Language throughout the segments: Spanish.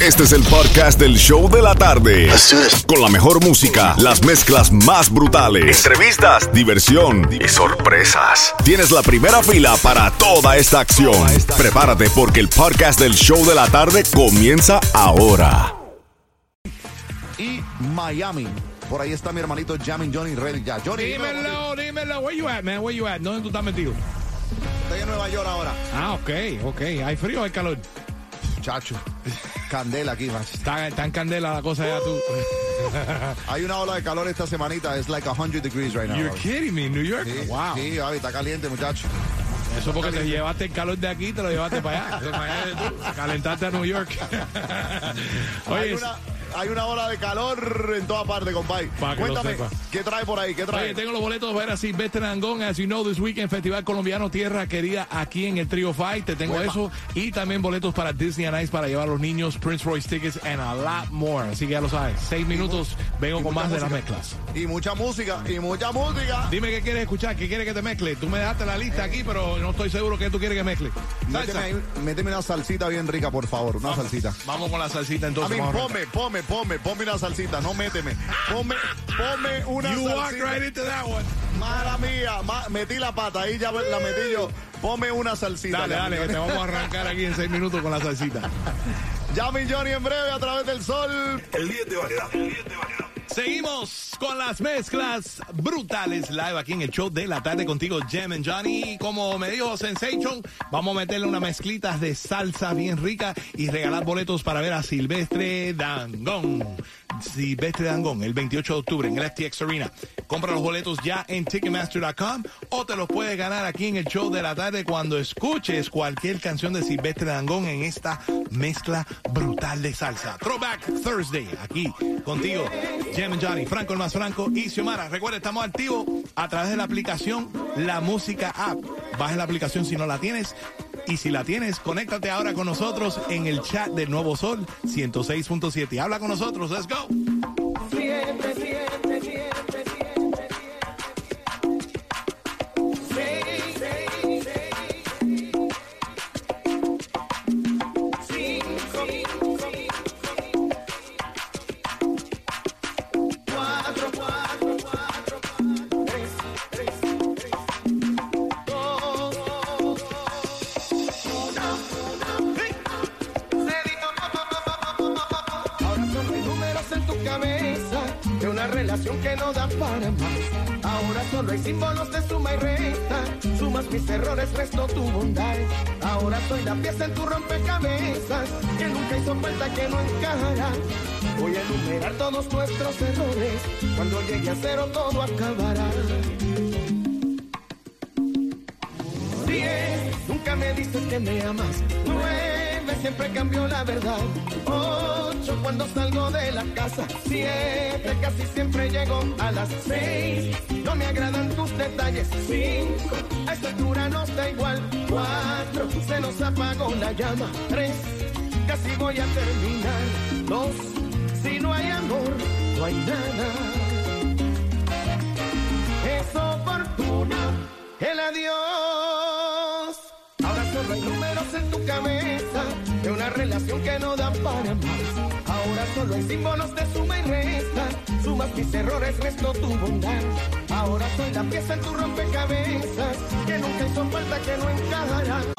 Este es el podcast del show de la tarde. Con la mejor música, las mezclas más brutales, entrevistas, diversión y sorpresas. Tienes la primera fila para toda esta acción. Prepárate porque el podcast del show de la tarde comienza ahora. y Miami. Por ahí está mi hermanito Jamin Johnny Ready ya. Johnny, Dímelo, dímelo. Where you at, man? Where you at? ¿Dónde tú estás metido? estoy en Nueva York ahora. Ah, ok, ok. ¿Hay frío o hay calor? Chacho, candela aquí, macho. Está, está en candela la cosa ya tú. Hay una ola de calor esta semanita. Es like 100 degrees right now. You're kidding me, New York? Sí, wow. Sí, está caliente, muchacho. Eso porque te llevaste el calor de aquí y te lo llevaste para allá. Calentarte a New York. Oye, una, hay una ola de calor en toda parte, lo Cuéntame. ¿qué trae por ahí? ¿Qué trae? Oye, tengo los boletos para Silvestre Dangón, as you know, this weekend, Festival Colombiano Tierra Querida aquí en el Trio Fight. Te tengo Uepa. eso. Y también boletos para Disney and Ice para llevar a los niños, Prince Royce tickets and a lot more. Así que ya lo sabes. Seis minutos, vengo Y con más de las mezclas. Y mucha música, y mucha música. Dime qué quieres escuchar, qué quieres que te mezcle. Tú me dejaste la lista aquí, pero no estoy seguro que tú quieres que mezcle. Méteme, una salsita bien rica, por favor. Una salsita. Vamos con la salsita entonces. mí, a arrancar. ponme, ponme, ponme, ponme una salsita, no méteme. Ponme, ponme una You walk salsita. right into that one. Mala mía, ma- metí la pata, ahí ya la metí yo. Ponme una salsita. Dale, dale, que te vamos a arrancar aquí en seis minutos con la salsita. Llamen Johnny en breve a través del sol. El 10 de variedad. Seguimos con las mezclas brutales live aquí en el show de la tarde contigo, Jem and Johnny. Como me dijo Sensation, vamos a meterle unas mezclitas de salsa bien rica y regalar boletos para ver a Silvestre Dangón. Silvestre Dangón, el 28 de octubre en el FTX Arena. Compra los boletos ya en Ticketmaster.com o te los puedes ganar aquí en el show de la tarde cuando escuches cualquier canción de Silvestre Dangón en esta mezcla brutal de salsa. Throwback Thursday, aquí contigo, Jem and Johnny, Franco el más Franco y Xiomara. Recuerda, estamos activos a través de la aplicación La Música App. Baja la aplicación si no la tienes. Y si la tienes, conéctate ahora con nosotros en el chat del Nuevo Sol 106.7. Habla con nosotros, let's go. Ahora solo hay símbolos de suma y resta. Sumas mis errores, resto tu bondad. Ahora soy la pieza en tu rompecabezas que nunca hizo falta que no encajará. Voy a enumerar todos nuestros errores. Cuando llegue a cero todo acabará. Siempre cambió la verdad. Ocho, cuando salgo de la casa. Siete, casi siempre llego a las seis. No me agradan tus detalles. Cinco, a esta altura no está igual. Cuatro, se nos apagó la llama. Tres, casi voy a terminar. Dos, si no hay amor, no hay nada es oportuno el adiós. Hay números en tu cabeza de una relación que no da para más. Ahora solo hay símbolos de suma y resta. Sumas mis errores, resto tu bondad. Ahora soy la pieza en tu rompecabezas que nunca hizo falta que no encajará.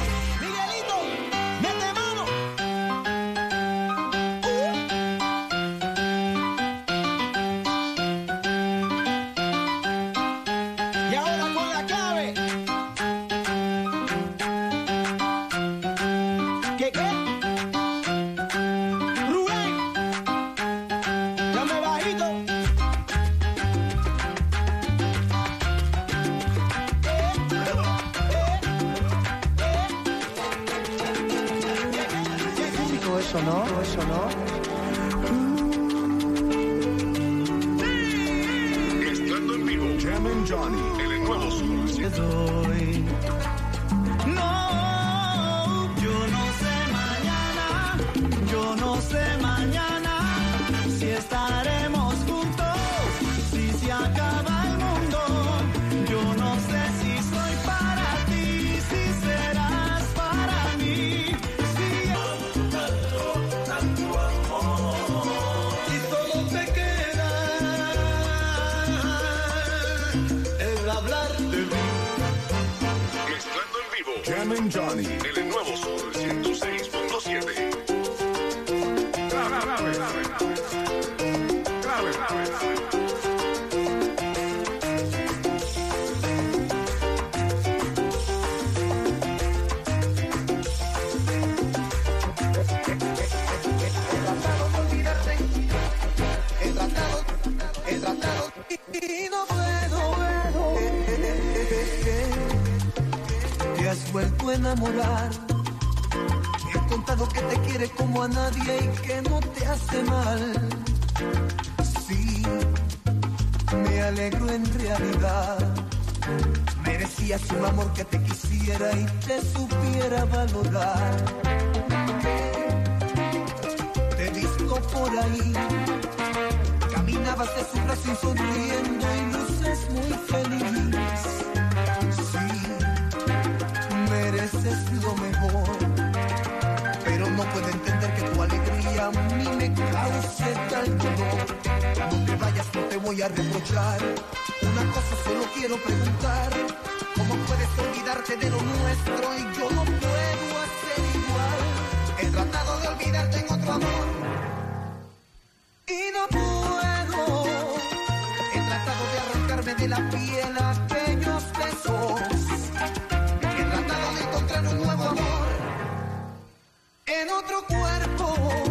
Nuevo Sol. No, enamorar. Me contado que te quiere como a nadie y que no te hace mal. Sí, me alegro en realidad. Merecías un amor que te quisiera y te supiera valorar. Te visto por ahí. Caminabas de su brazo sonriendo y luces muy feliz. Mereces lo mejor. Pero no puedo entender que tu alegría a mí me cause tal dolor. No te vayas, no te voy a reprochar. Una cosa solo quiero preguntar. ¿Cómo puedes olvidarte de lo nuestro y yo no puedo hacer igual? He tratado de olvidarte en otro amor. Y no puedo. He tratado de arrancarme de la piel otro cuerpo.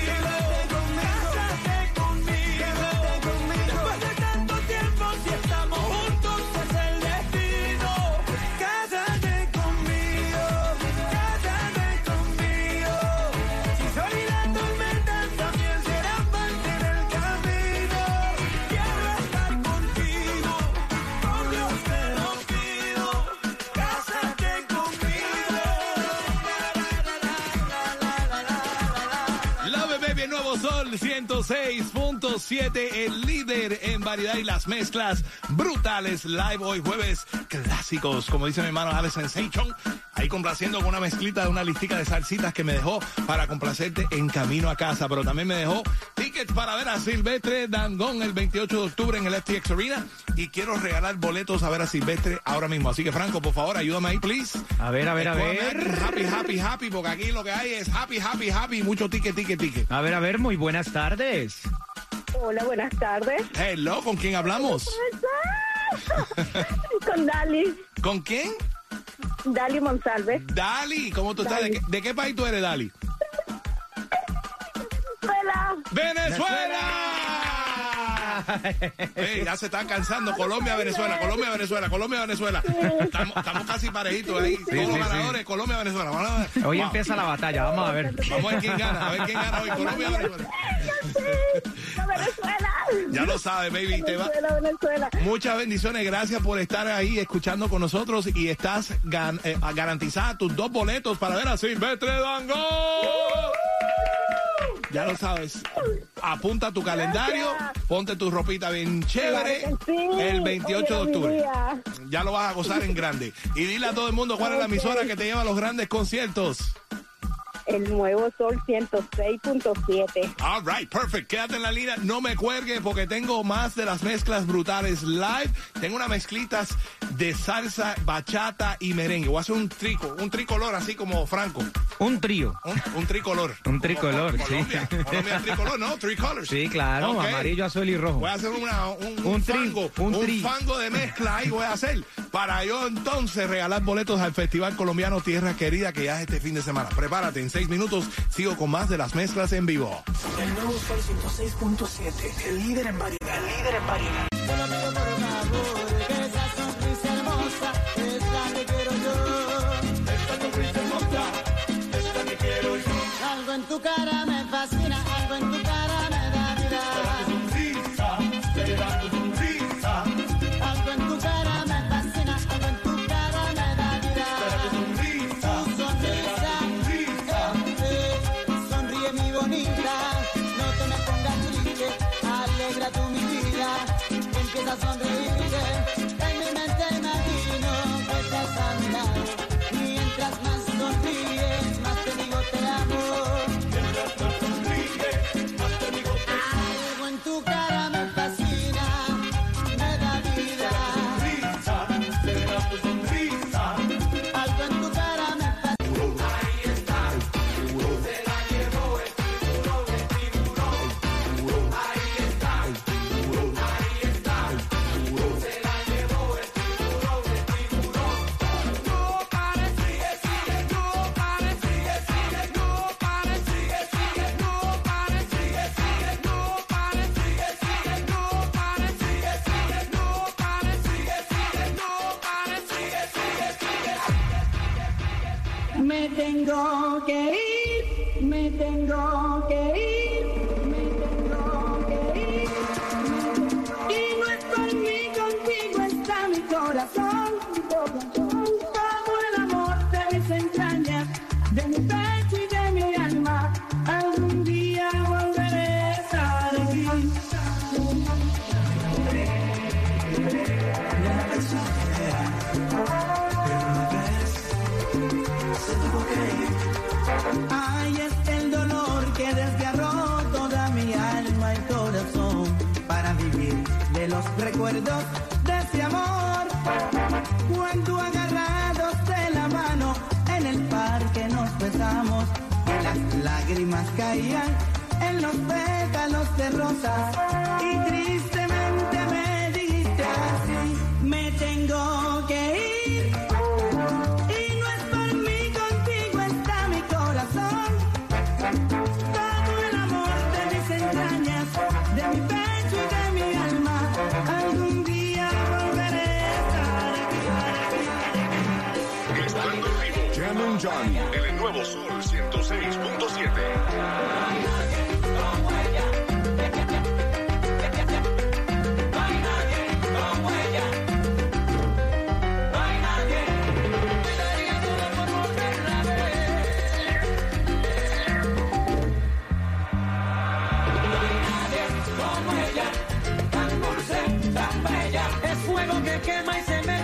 Nuevo Sol 106.7, el líder en variedad y las mezclas brutales. Live hoy jueves, clásicos, como dice mi hermano Alex Sensation. Ahí complaciendo con una mezclita de una listica de salsitas que me dejó para complacerte en camino a casa. Pero también me dejó tickets para ver a Silvestre Dangón el 28 de octubre en el FTX Arena. Y quiero regalar boletos a ver a Silvestre ahora mismo. Así que Franco, por favor, ayúdame ahí, please. A ver, a ver, a ver. Happy, happy, happy, porque aquí lo que hay es happy, happy, happy, mucho ticket, ticket, ticket. A ver, a ver, muy buenas tardes. Hola, buenas tardes. Hello, ¿con quién hablamos? Con Dali, ¿Con quién? Dali Monsalve. Dali, ¿cómo tú estás? ¿De qué, de qué país tú eres, Dali? Hola. ¡Venezuela! Ey, ya se están cansando. Colombia, Venezuela, Colombia, Venezuela, Colombia, Venezuela. Estamos, estamos casi parejitos ahí. Todos los sí, sí. ganadores, Colombia, Venezuela. Vamos a ver. Hoy Wow. empieza la batalla, vamos a ver. Vamos a ver quién gana, a ver quién gana hoy. Colombia, Venezuela. ¡A Venezuela! Ya lo sabes, baby. Te va. Venezuela, Venezuela. Muchas bendiciones, gracias por estar ahí escuchando con nosotros y estás gan- eh, garantizada tus dos boletos para ver a Silvestre Dangón. Ya lo sabes. Apunta tu calendario, Gracias. ponte tu ropita bien chévere Claro que sí. el 28 de octubre. Ya lo vas a gozar en grande. Y dile a todo el mundo cuál es la emisora que te lleva a los grandes conciertos. El nuevo sol 106.7. All right, perfect. Quédate en la línea. No me cuelgue porque tengo más de las mezclas brutales live. Tengo unas mezclitas de salsa, bachata y merengue. Voy a hacer un trico, un tricolor así como Franco. Un trío. Un, tricolor. un tricolor, como, como, sí. Colombia, Colombia tricolor, ¿no? Tricolors. Sí, claro. Amarillo, azul y rojo. Voy a hacer una, un, fango. Un, fango de mezcla ahí voy a hacer. Para yo entonces regalar boletos al Festival Colombiano Tierra Querida que ya es este fin de semana. Prepárate, enseguida 36 minutos. Sigo con más de las mezclas en vivo. El nuevo 606.7, el líder en variedad, el líder en variedad. Algo en tu cara me bonita, no te me pongas triste, alegra tú mi vida, empieza a sonreírte, tengo que ir, me tengo que ir, recuerdos de ese amor. Cuando agarrados de la mano en el parque nos besamos y las lágrimas caían en los pétalos de rosas y tristemente me dijiste así, me tengo que ir. Nuevo Sol 106.7. Es fuego que quema y se mete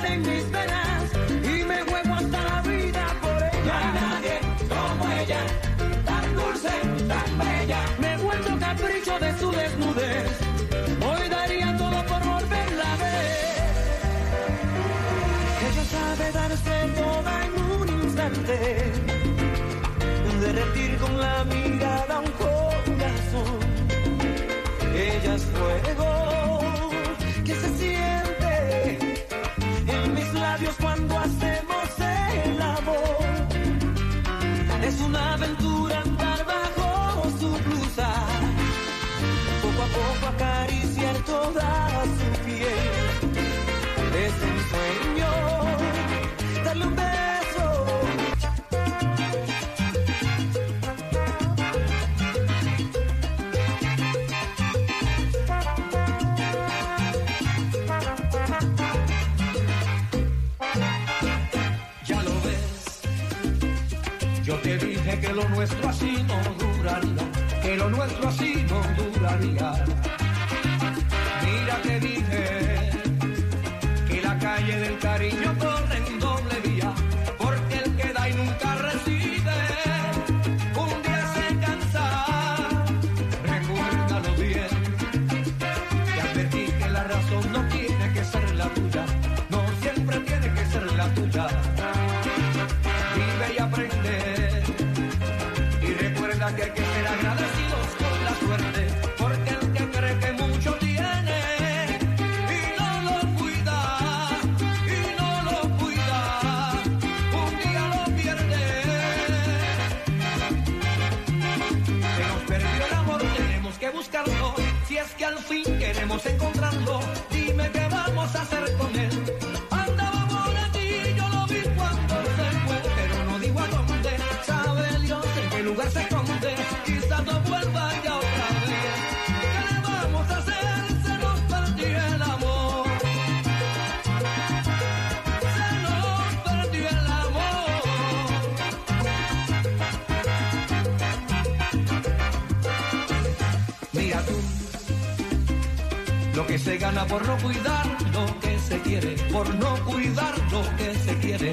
derretir con la mirada un corazón. Ella es fuego que se siente en mis labios cuando hacemos el amor. Es una aventura andar bajo su blusa, poco a poco acariciar todo lo nuestro así no duraría, que lo nuestro así no duraría. Mira, te dije que la calle del cariño que hay ser agradecidos con la suerte, porque el que cree que mucho tiene y no lo cuida, y no lo cuida, un día lo pierde. Se nos perdió el amor, tenemos que buscarlo. Si es que al fin queremos encontrarlo, lo que se gana por no cuidar lo que se quiere, por no cuidar lo que se quiere.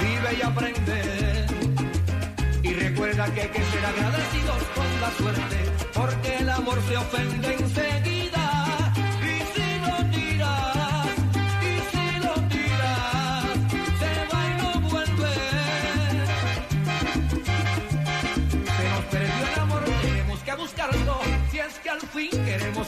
Vive y aprende. Y recuerda que hay que ser agradecidos con la suerte, porque el amor se ofende enseguida.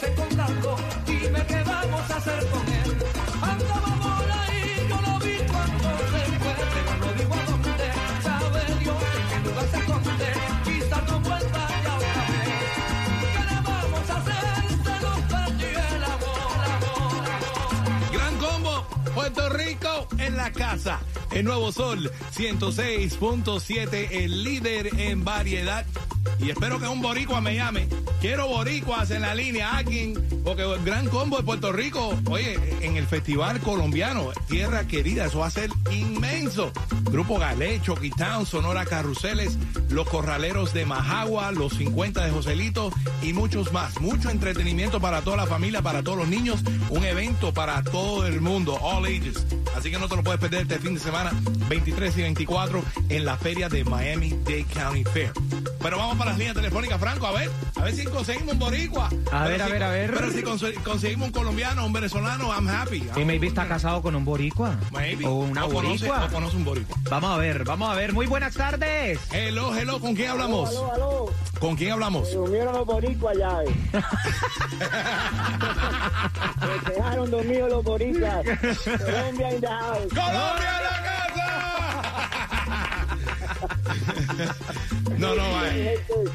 Queremos encontrarlo, dime qué vamos a hacer con él. Andaba por ahí, yo lo vi cuando se fue, pero no digo a dónde. Sabe Dios en qué lugar se esconde, quizás no vuelva ya otra vez. ¿Qué le vamos a hacer? Se nos perdió el amor, amor, amor. Gran combo, Puerto Rico en la casa. El Nuevo Sol 106.7, el líder en variedad. Y espero que un boricua me llame. Quiero boricuas en la línea, alguien, porque el gran combo de Puerto Rico, oye, en el Festival Colombiano, Tierra Querida, eso va a ser inmenso. Grupo Galecho, Quitown, Sonora Carruseles, Los Corraleros de Majagua, Los 50 de Joselito y muchos más. Mucho entretenimiento para toda la familia, para todos los niños. Un evento para todo el mundo, all ages. Así que no te lo puedes perder este fin de semana, 23 y 24, en la feria de Miami-Dade County Fair. Pero vamos para las líneas telefónicas, Franco, a ver, a ver si conseguimos un boricua. A Pero ver, a ver, a ver. Pero si conse- conseguimos un colombiano, un venezolano, I'm happy. Y maybe está casado con un boricua. Maybe. O una o conoce, boricua. o conoce un boricua. Vamos a ver, vamos a ver. Muy buenas tardes. Hello, hello, ¿con quién hablamos? Aló, aló. ¿Con quién hablamos? Durmieron los boricuas ya. eh. Se dejaron dormidos los boricuas. Colombia in the house. ¡Colombia en la casa! No, no, va.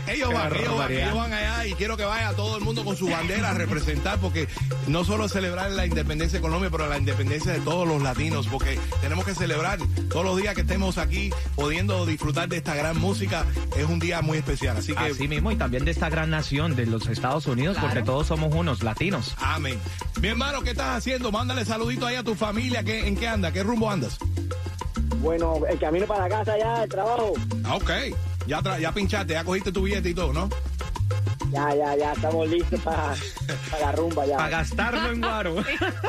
Ellos van, ellos van, ellos van allá y quiero que vaya todo el mundo con su bandera a representar porque no solo celebrar la independencia de Colombia, pero la independencia de todos los latinos, porque tenemos que celebrar todos los días que estemos aquí pudiendo disfrutar de esta gran música. Es un día muy especial, así que Así mismo, y también de esta gran nación de los Estados Unidos, porque todos somos unos latinos. amén. Mi hermano, ¿qué estás haciendo? Mándale saludito ahí a tu familia. ¿Qué, ¿En qué anda? ¿Qué rumbo andas? Bueno, el camino para la casa ya, el trabajo. Ah, ok. Ya, ya pinchaste, ya cogiste tu billete y todo, ¿no? Ya, ya, ya, estamos listos para la rumba ya. Para gastarlo en guaro.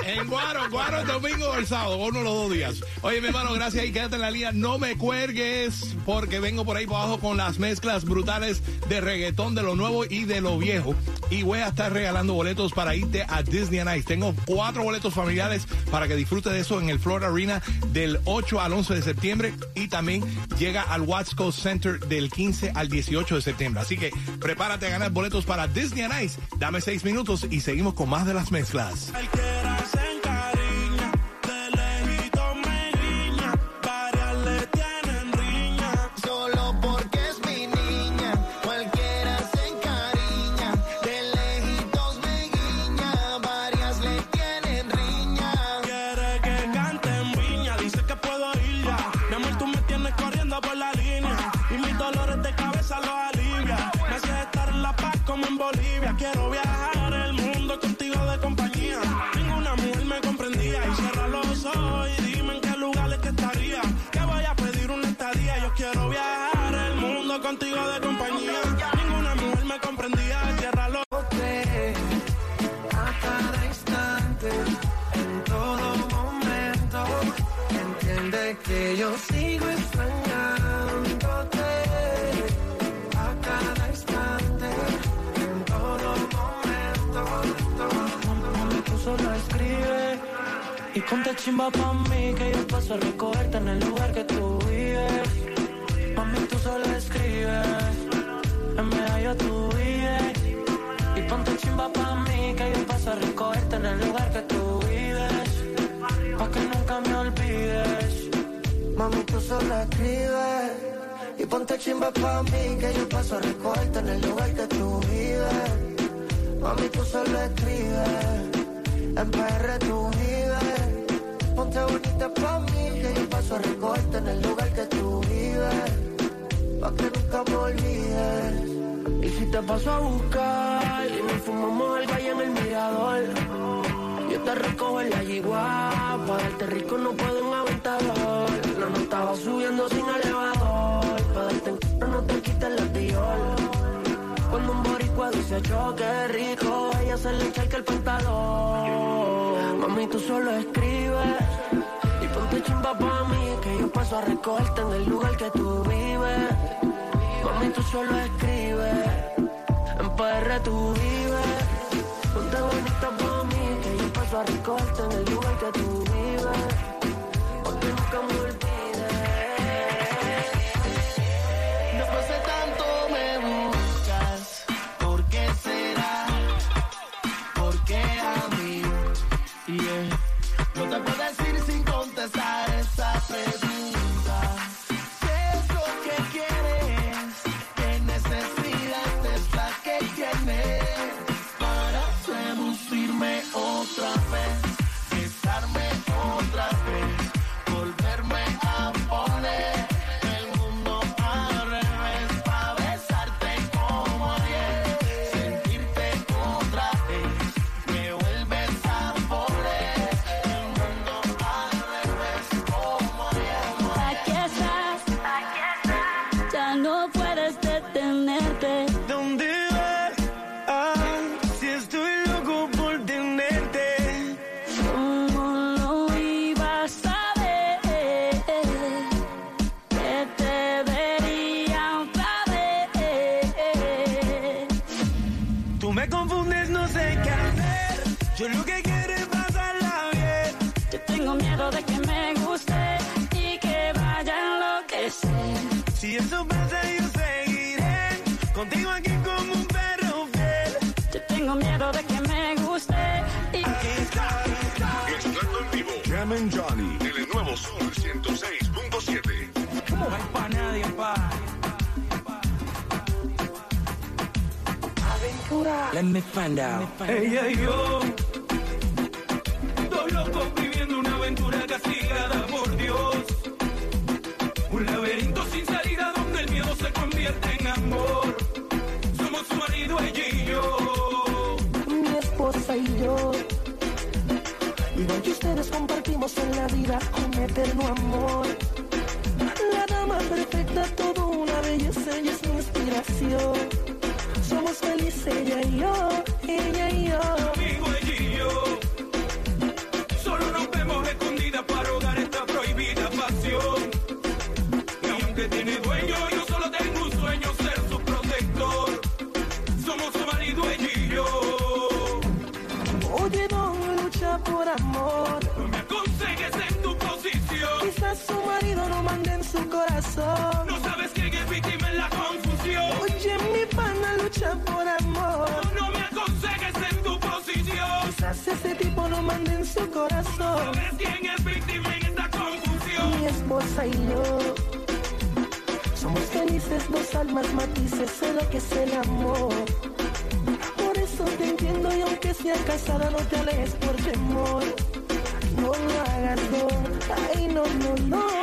En Guaro, Guaro el domingo o el sábado, uno de los dos días. Oye, mi hermano, gracias y quédate en la línea. No me cuelgues porque vengo por ahí por abajo con las mezclas brutales de reggaetón de lo nuevo y de lo viejo. Y voy a estar regalando boletos para irte a Disney Ice. Tengo cuatro boletos familiares para que disfrutes de eso en el Florida Arena del 8 al 11 de septiembre. Y también llega al Watsco Center del 15 al 18 de septiembre. Así que prepárate a ganar boletos para Disney on Ice. Dame seis minutos y seguimos con más de las mezclas. Chimba pa' mí que yo paso a recogerte en el lugar que tú vives. Mami, tú solo escribes, en medallo tú vives. Y ponte chimba pa' mí que yo paso a recogerte en el lugar que tú vives. Pa' que nunca me olvides. Mami, tú solo escribes y ponte chimba pa' mí que yo paso a recogerte en el lugar que tú vives. Mami, tú solo escribes, en PR tú vives. Ponte bonita pa' mí que yo paso a recogerte en el lugar que tú vives. Pa' que nunca me olvides. Y si te paso a buscar y nos fumamos algo allá en el mirador. Yo te recojo en la yigua, para darte rico no puedo en aventador. La nota va subiendo sin elevador, para darte en no te quites la dior. Cuando un boricua dice choque rico, a ella se le echa el pantalón. Mami, tú solo escribes y ponte chimba pa' mí, que yo paso a recogerte en el lugar que tú vives. Mami, tú solo escribes, en PR tú vives. Ponte bonita pa' mí, que yo paso a recogerte en el lugar que tú vives. Porque nunca me me guste y que vaya a enloquecer. Si eso pasa, yo seguiré contigo aquí como un perro fiel. Yo tengo miedo de que me guste y Estando en vivo. Jam and Johnny. El nuevo Sol 106.7. No hay pa' nadie, pa. Let me find out. Ella y yo, Su marido, ella y yo. mi esposa y yo. Igual que ustedes compartimos en la vida un eterno amor. La dama perfecta, todo una belleza, ella es mi inspiración. Y yo. Somos felices, dos almas matices, sé lo que es el amor. Por eso te entiendo y aunque sea casada no te alejes por temor. No lo hagas, no. Ay, no, no, no.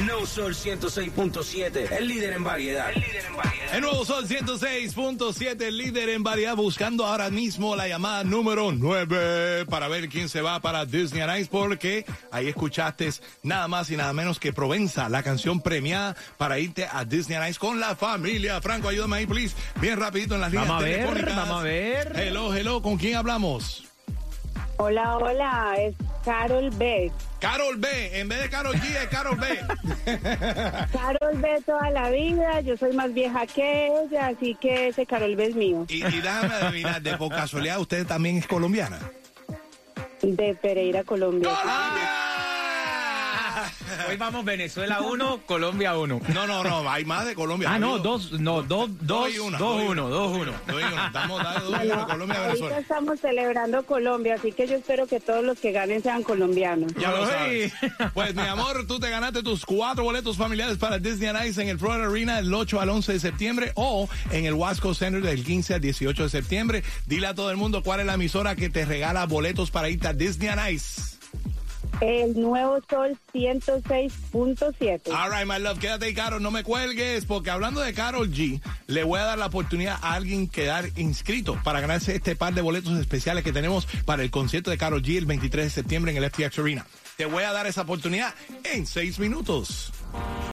El nuevo Sol 106.7, el líder en variedad. El nuevo Sol 106.7, el líder en variedad, buscando ahora mismo la llamada número 9 para ver quién se va para Disney on Ice, porque ahí escuchaste nada más y nada menos que Provenza, la canción premiada para irte a Disney on Ice con la familia. Franco, ayúdame ahí, please. Bien rapidito en las líneas Vamos a ver, telefónicas. vamos a ver. Hello, hello, ¿con quién hablamos? Hola, hola, es Carol Beck. Carol B. En vez de Carol G, es Carol B. Carol B toda la vida, yo soy más vieja que ella, así que ese Carol B es mío. y, y déjame adivinar, de por casualidad, ¿usted también es colombiana? De Pereira, Colombia. Hoy vamos Venezuela 1, Colombia 1. No, no, no, hay más de Colombia. Ah, no, dos, no, dos, dos, dos, uno, dos, uno. Dos uno. Estamos dando dos uno, Colombia, Ahorita Venezuela. estamos celebrando Colombia, así que yo espero que todos los que ganen sean colombianos. Ya lo sabes. Pues mi amor, tú te ganaste tus cuatro boletos familiares para Disney on Ice en el Florida Arena del 8 al 11 de septiembre o en el Wasco Center del 15 al 18 de septiembre. Dile a todo el mundo cuál es la emisora que te regala boletos para irte a Disney on Ice. El nuevo Sol 106.7. All right, my love, quédate ahí, Carol, no me cuelgues, porque hablando de Carol G, le voy a dar la oportunidad a alguien quedar inscrito para ganarse este par de boletos especiales que tenemos para el concierto de Carol G el 23 de septiembre en el FTX Arena. Te voy a dar esa oportunidad en seis minutos.